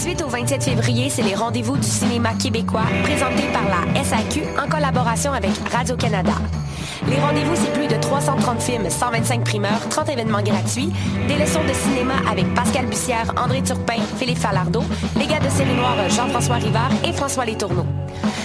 18 au 27 février, c'est les rendez-vous du cinéma québécois présentés par la SAQ en collaboration avec Radio-Canada. Les rendez-vous, c'est plus de 330 films, 125 primeurs, 30 événements gratuits, des leçons de cinéma avec Pascal Bussière, André Turpin, Philippe Falardeau, les gars de série noire Jean-François Rivard et François Letourneau.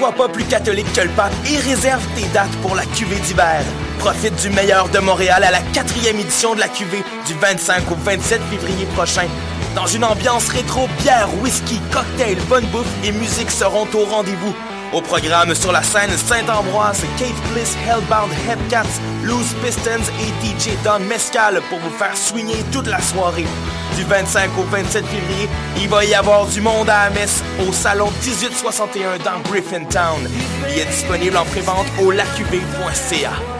Sois pas plus catholique que le pape et réserve tes dates pour la cuvée d'hiver. Profite du meilleur de Montréal à la quatrième édition de la cuvée du 25 au 27 février prochain. Dans une ambiance rétro, bière, whisky, cocktail, bonne bouffe et musique seront au rendez-vous. Au programme sur la scène Saint-Ambroise, Kate Bliss, Hellbound, Headcats, Loose Pistons et DJ Don Mescal pour vous faire swinger toute la soirée. Du 25 au 27 février, il va y avoir du monde à la messe au salon 1861 dans Griffintown. Il est disponible en prévente au lacuvée.ca.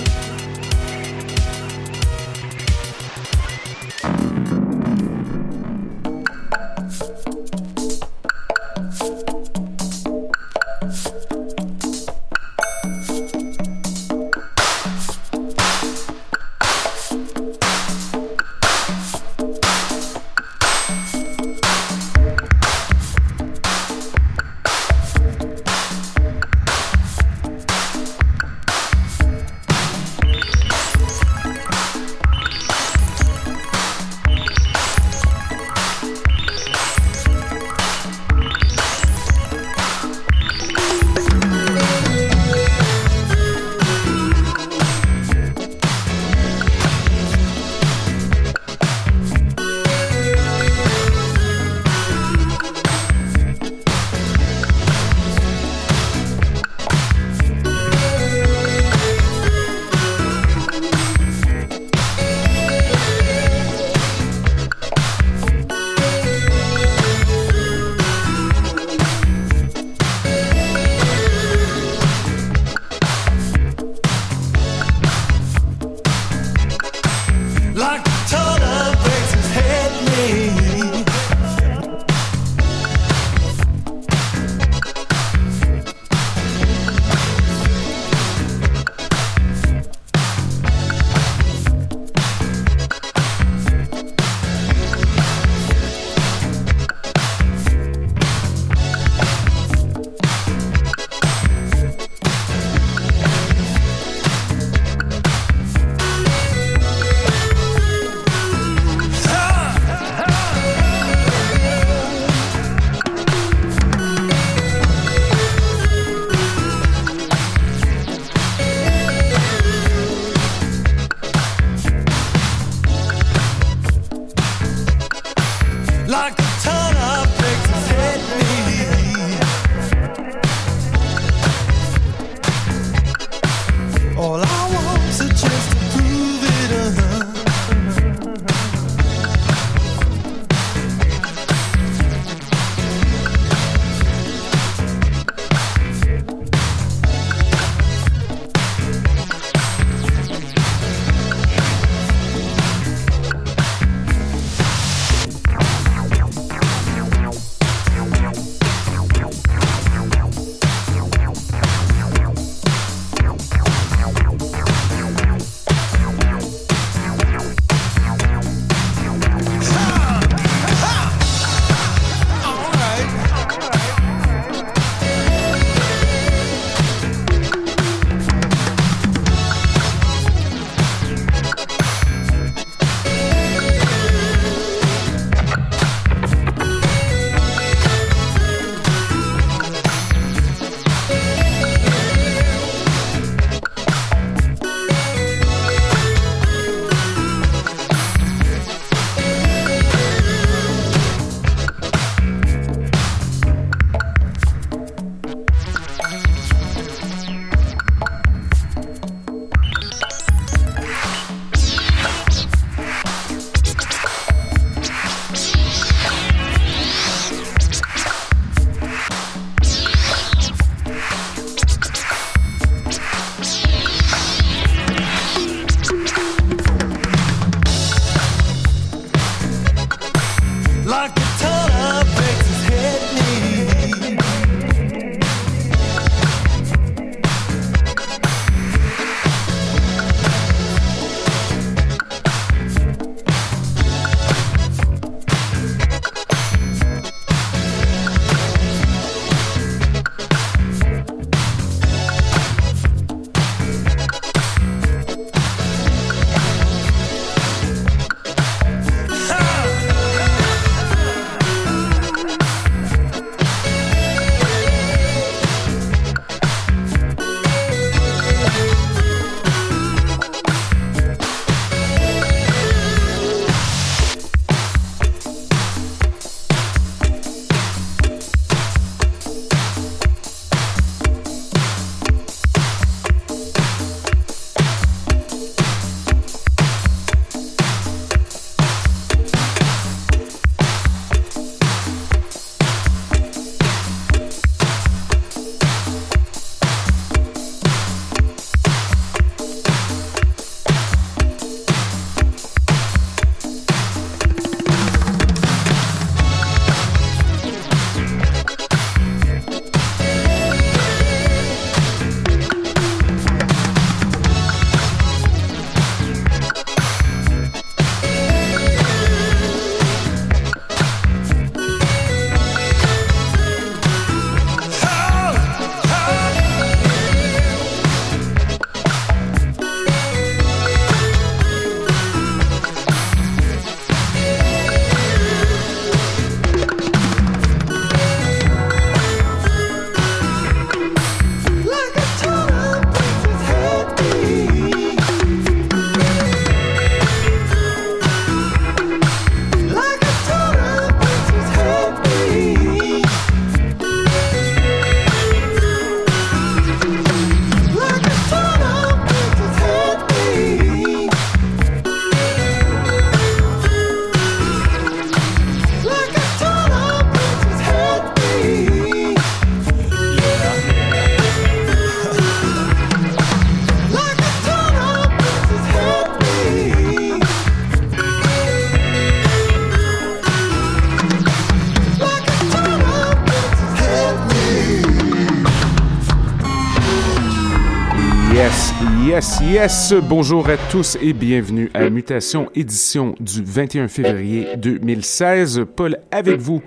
yes, yes. Bonjour à tous et bienvenue à Mutation édition du 21 février 2016. Paul avec vous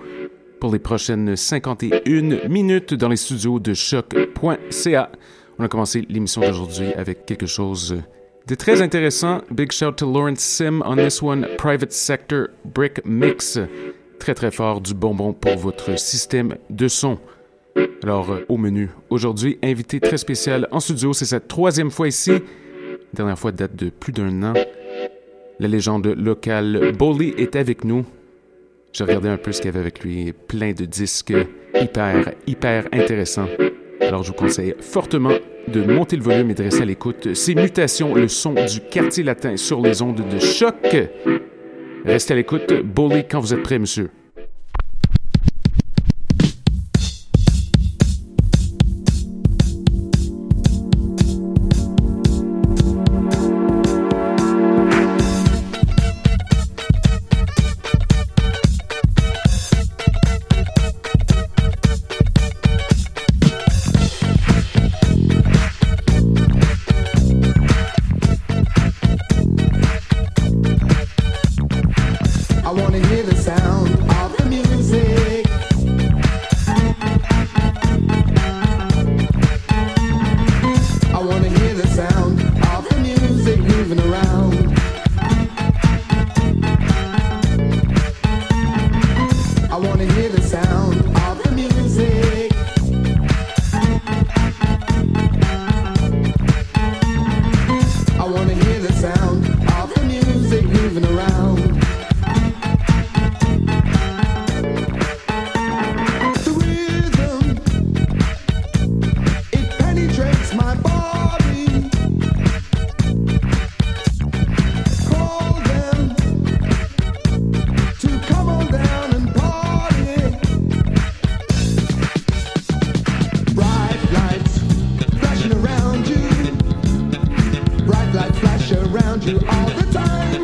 pour les prochaines 51 minutes dans les studios de choc.ca. On a commencé l'émission d'aujourd'hui avec quelque chose de très intéressant. Big shout to Lawrence Sim on this one. Private Sector Brick Mix. Très très fort du bonbon pour votre système de son. Alors, euh, au menu, aujourd'hui, invité très spécial en studio, c'est sa troisième fois ici. dernière fois date de plus d'un an. La légende locale Bolly est avec nous. J'ai regardé un peu ce qu'il y avait avec lui, plein de disques hyper, hyper intéressants. Alors, je vous conseille fortement de monter le volume et de rester à l'écoute. C'est Mutations, le son du quartier latin sur les ondes de choc. Restez à l'écoute. Bolly, quand vous êtes prêt, monsieur. you all the time.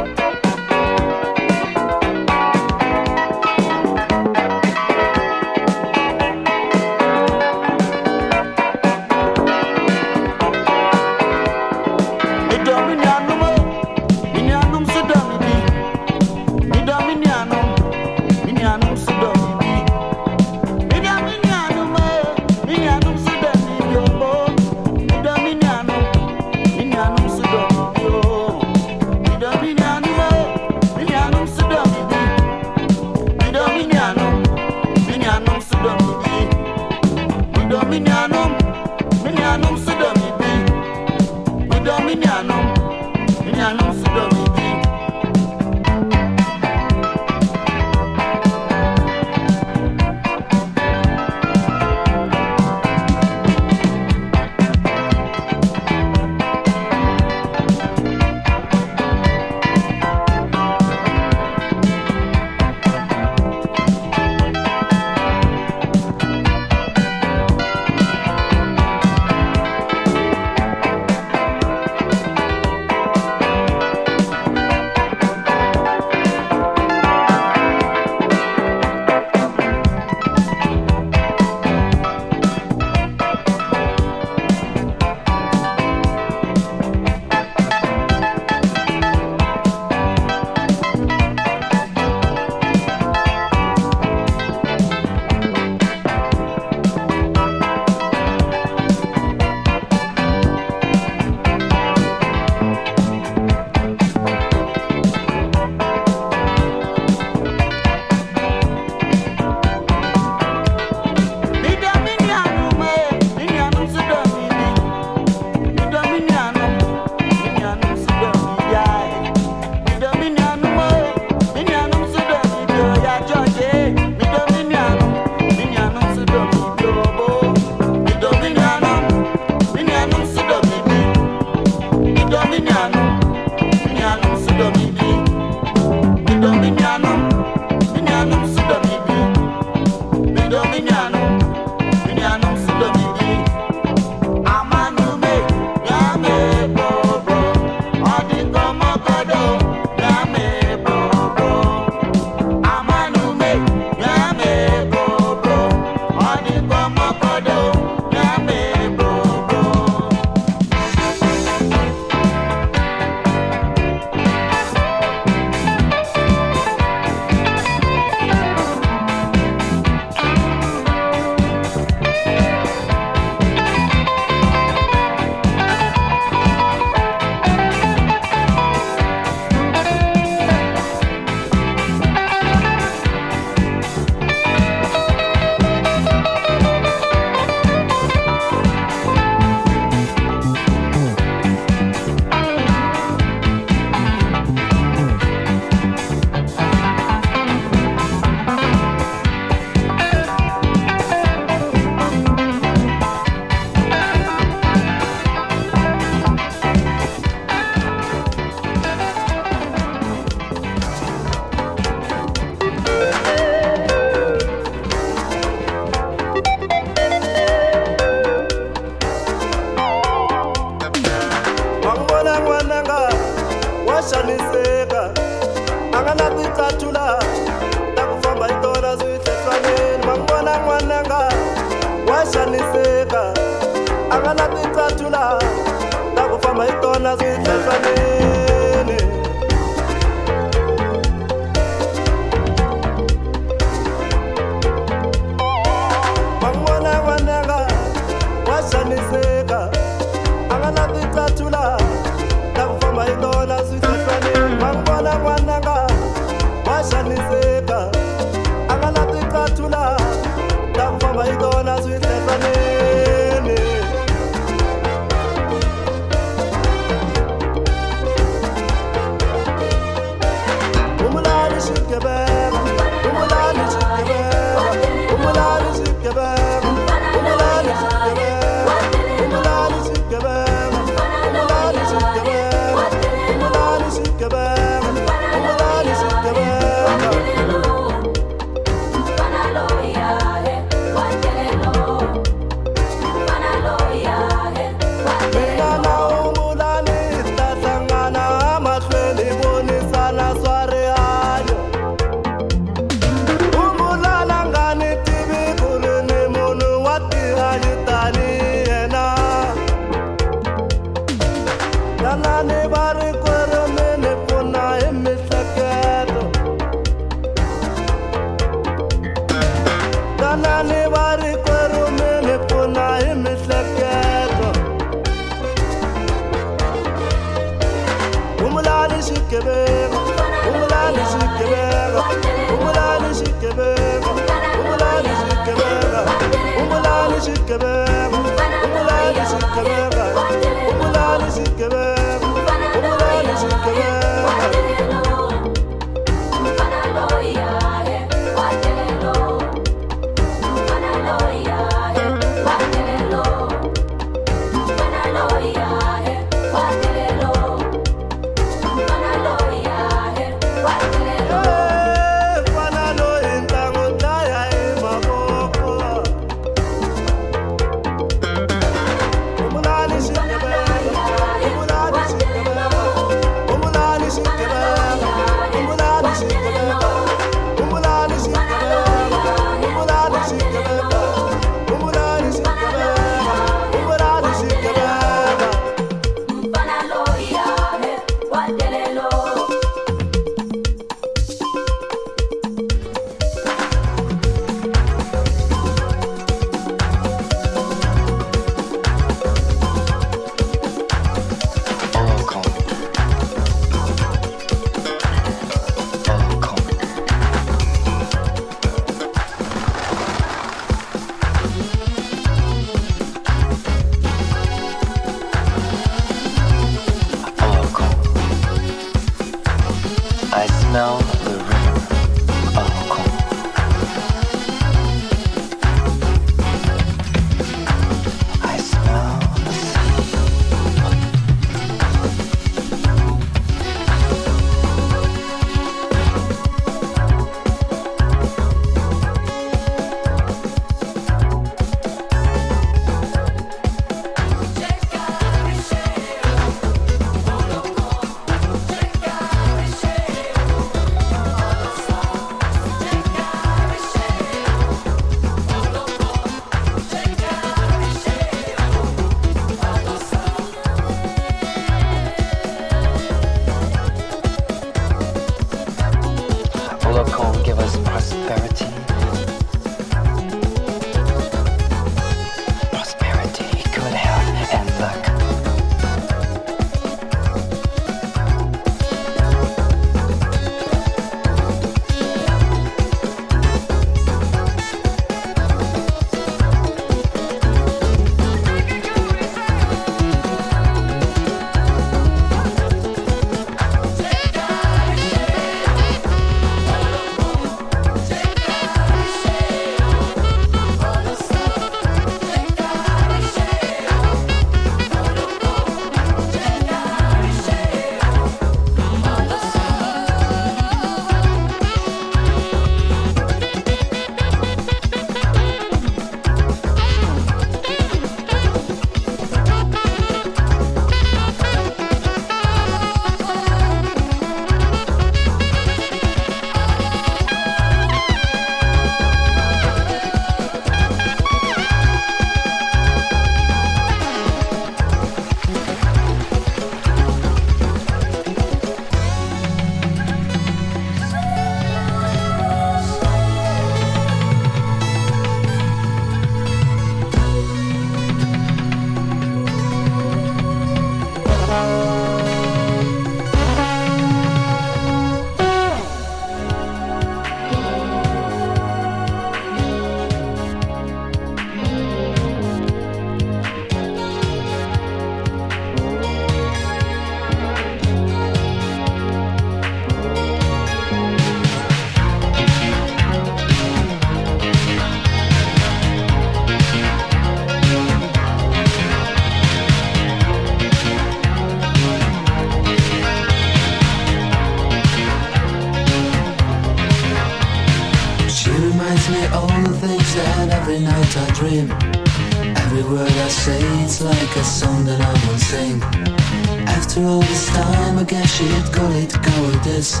After all this time, I guess she'd call it cowardice.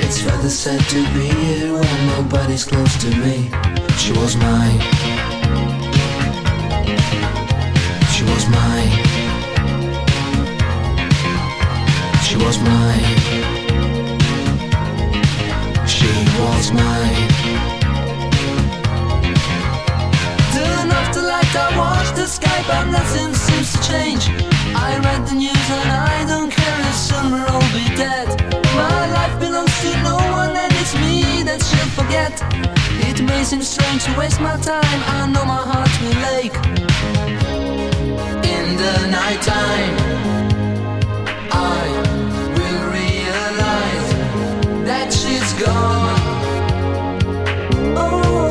It's rather sad to be here when nobody's close to me. She was mine. She was mine. She was mine. She was mine. Turn the light, I watch the sky, but nothing seems to change. I read the news and I don't care if soon we'll all be dead. My life belongs to no one and it's me that she'll forget. It may seem strange to waste my time, I know my heart will ache. In the night time, I will realize that she's gone. Oh,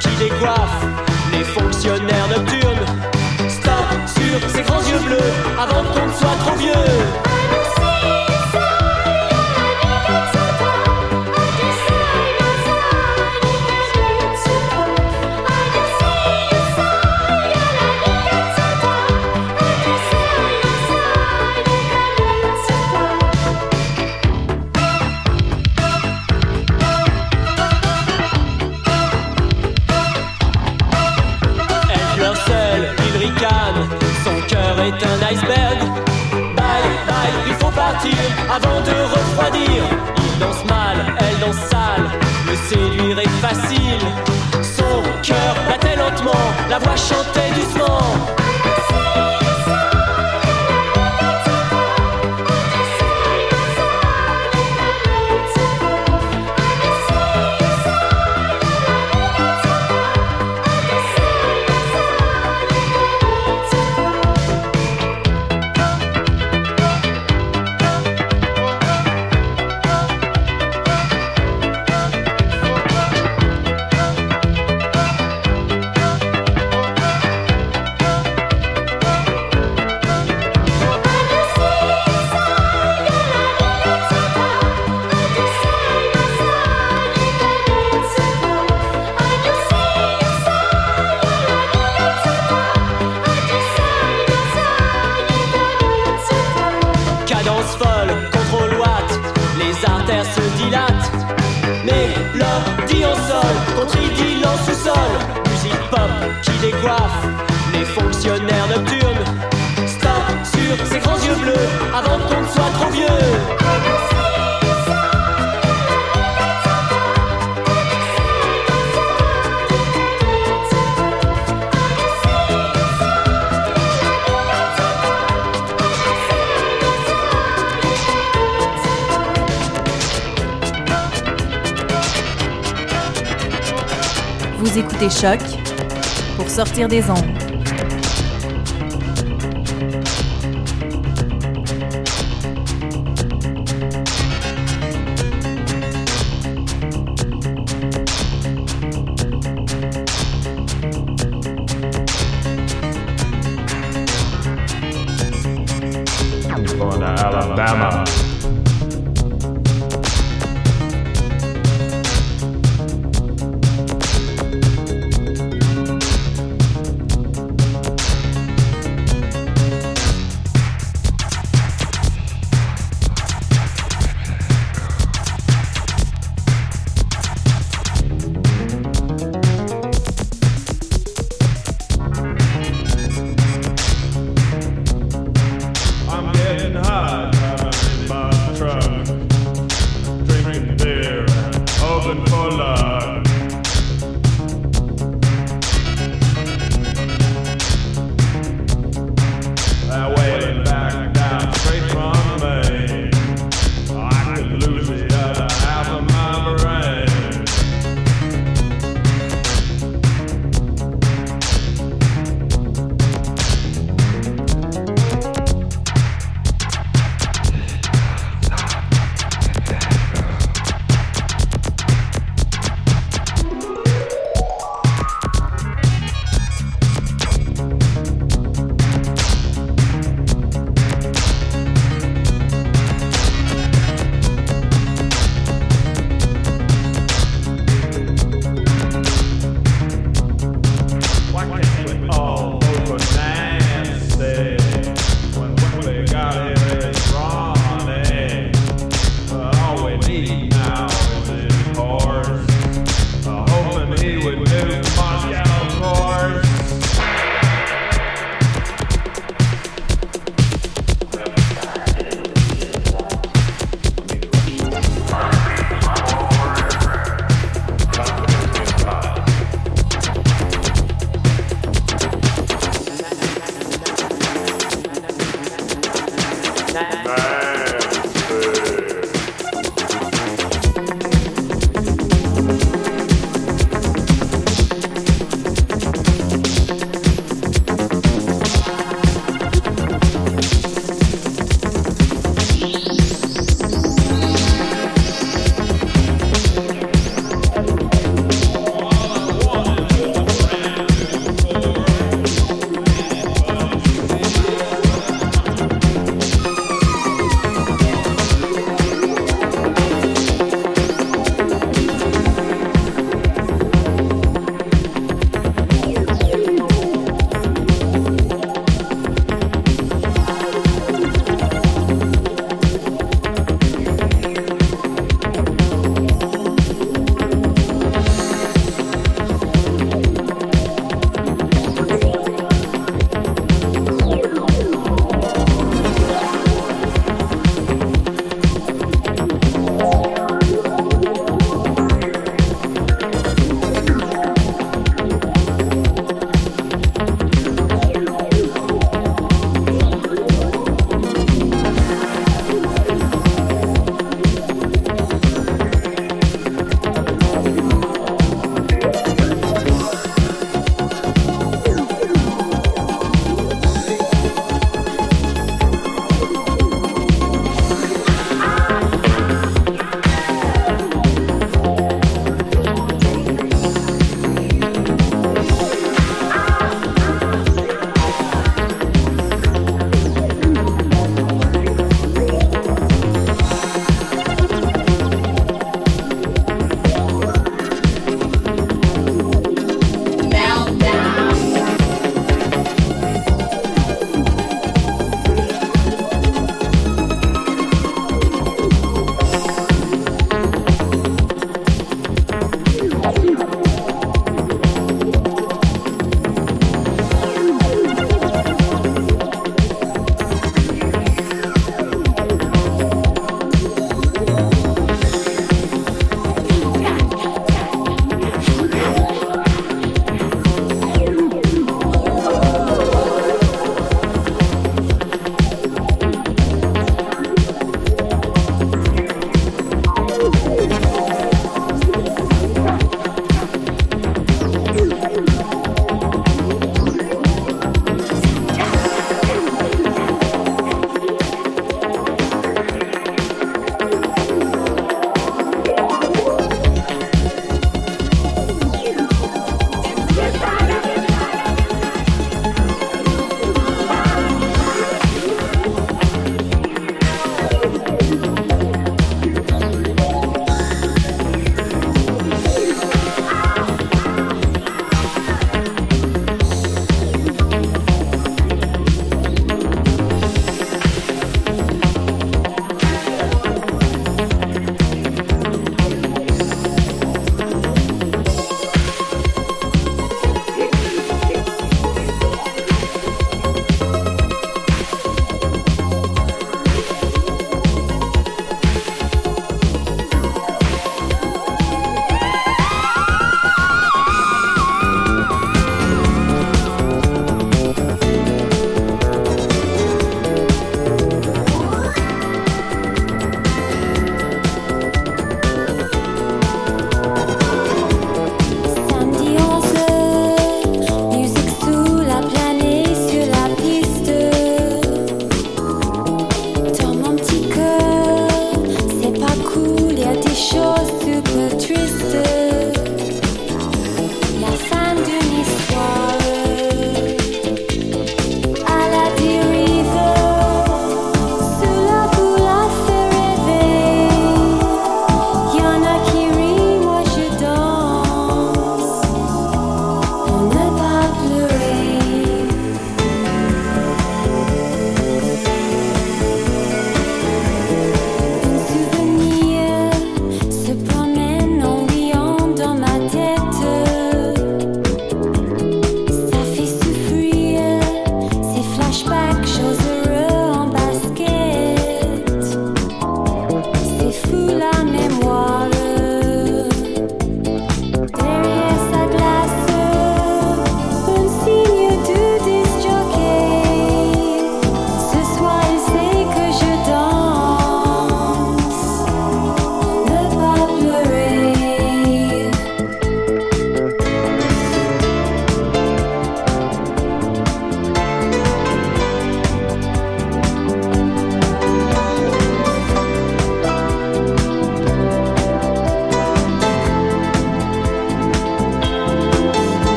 qui décoiffe les fonctionnaires nocturnes. Stop sur ses grands yeux bleus avant qu'on ne soit trop vieux. folle, contrôle les artères se dilatent. Mais l'homme dit en sol, contre idylle en sous-sol, musique pop qui décoiffe les fonctionnaires nocturnes. Stop sur ses grands yeux bleus, avant qu'on ne soit trop vieux. Vous écoutez Choc pour sortir des ondes.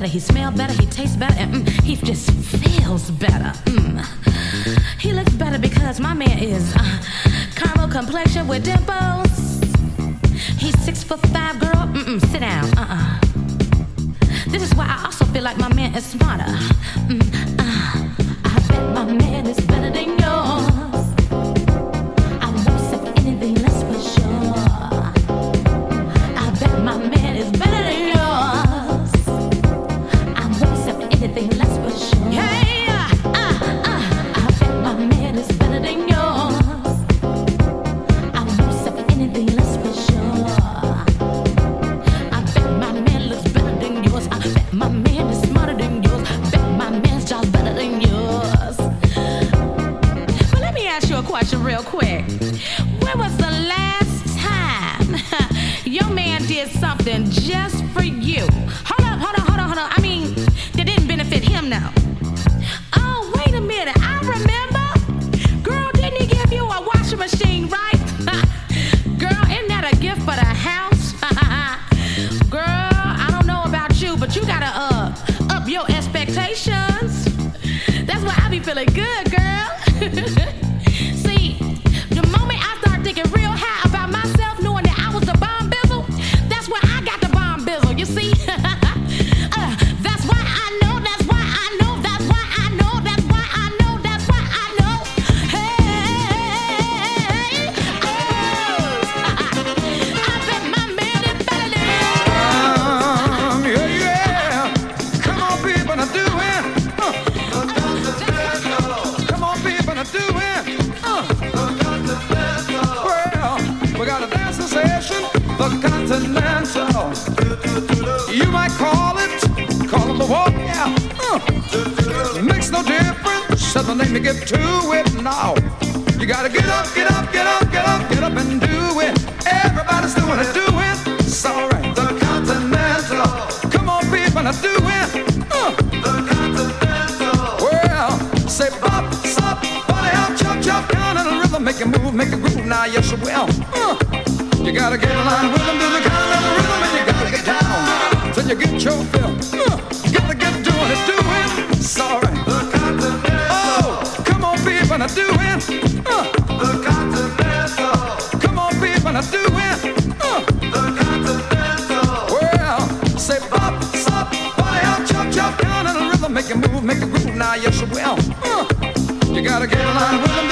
better, he smell better, he tastes better, and mm, he's just you get your fill. Uh, gotta get doing it, doing. Sorry. The. Oh, come on, people, I do it. Uh. The. Come on, people, I do it. Uh, the. Well, say bop, body the rhythm make a move, make a groove. Now, yes, you will. Uh. You gotta get in line with them.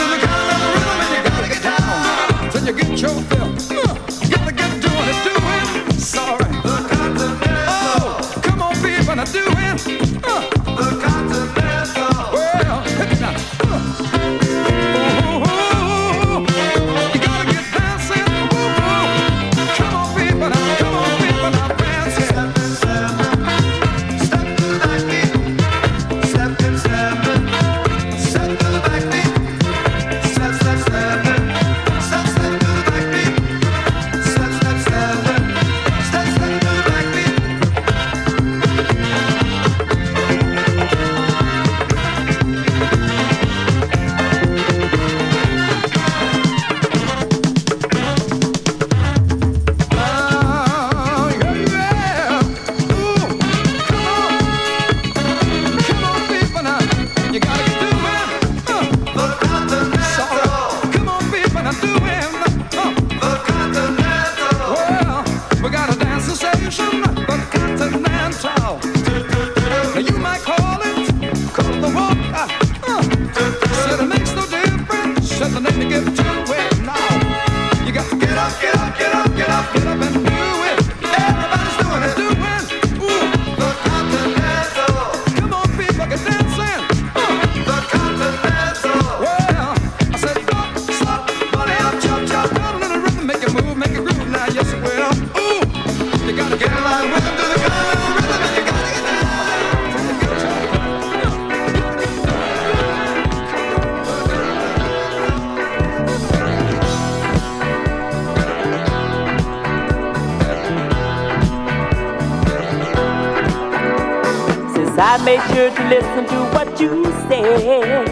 made sure to listen to what you said.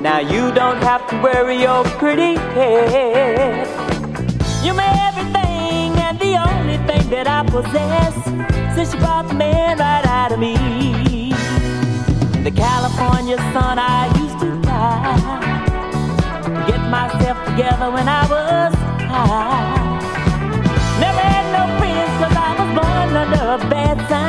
Now you don't have to worry your pretty head. You're my everything and the only thing that I possess since you brought the man right out of me. The California sun, I used to cry. Get myself together when I was high. Never had no friends, cause I was born under a bad sign.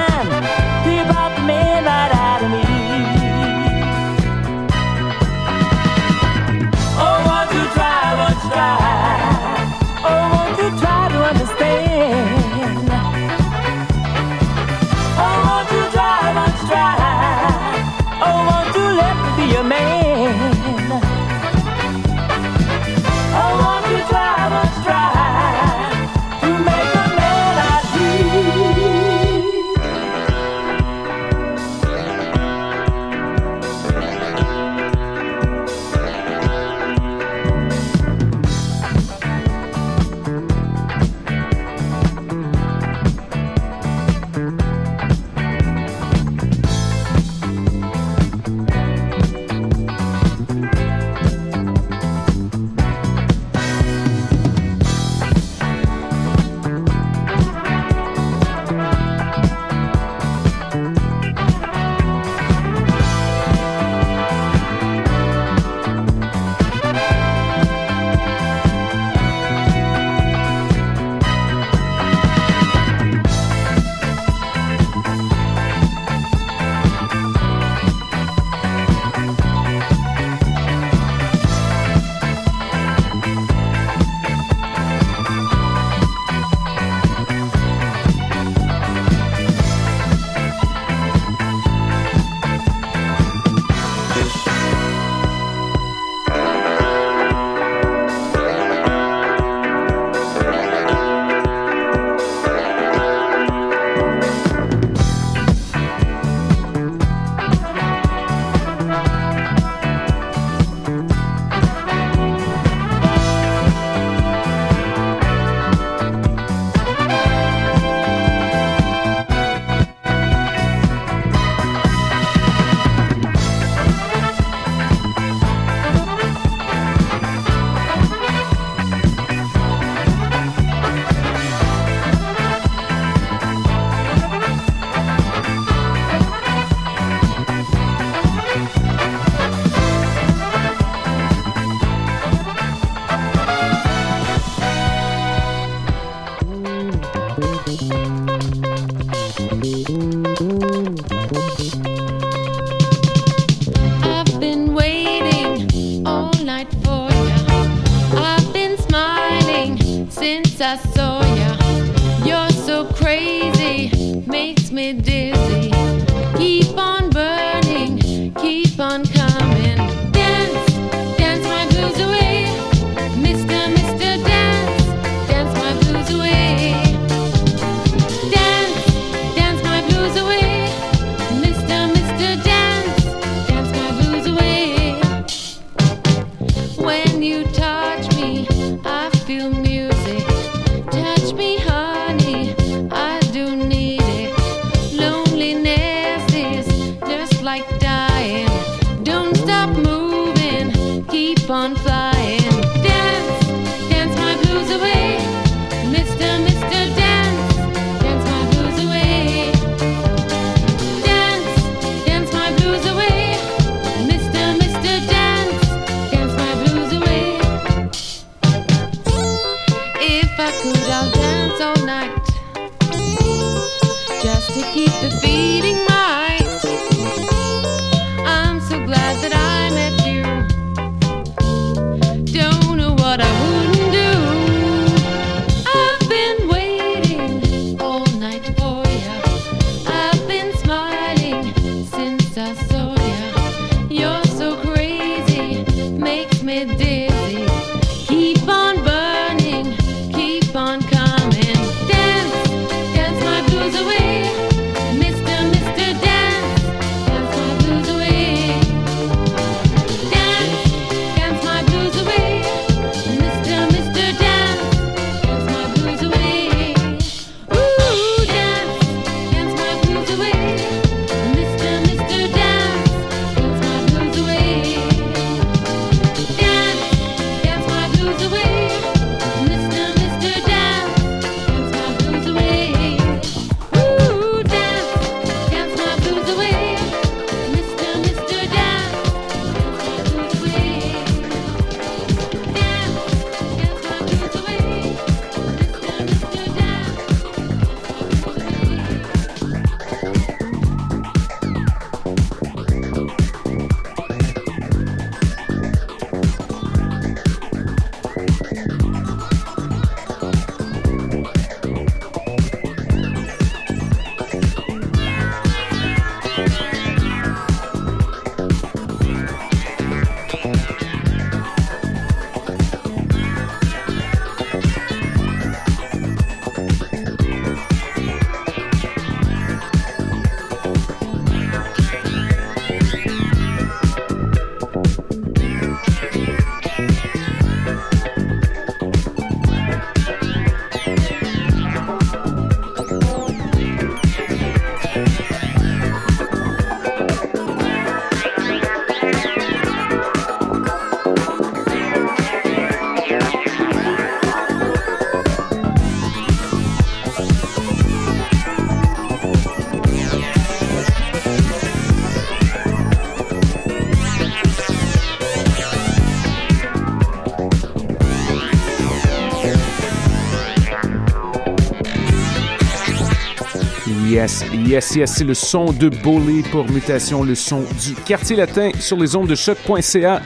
Yes, yes, yes, c'est le son de Bully pour Mutation, le son du quartier latin sur les ondes de choc.ca.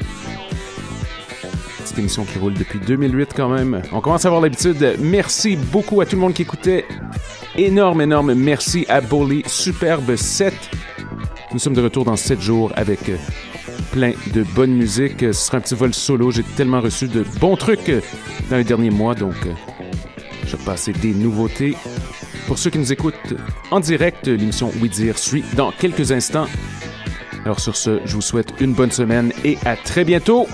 Petite émission qui roule depuis 2008 quand même. On commence à avoir l'habitude. Merci beaucoup à tout le monde qui écoutait. Énorme, énorme merci à Bully. Superbe set. Nous sommes de retour dans 7 jours avec euh, plein de bonne musique. Ce sera un petit vol solo. J'ai tellement reçu de bons trucs euh, dans les derniers mois, donc euh, je vais passer des nouveautés. Pour ceux qui nous écoutent en direct, l'émission Oui Dire suit dans quelques instants. Alors sur ce, je vous souhaite une bonne semaine et à très bientôt.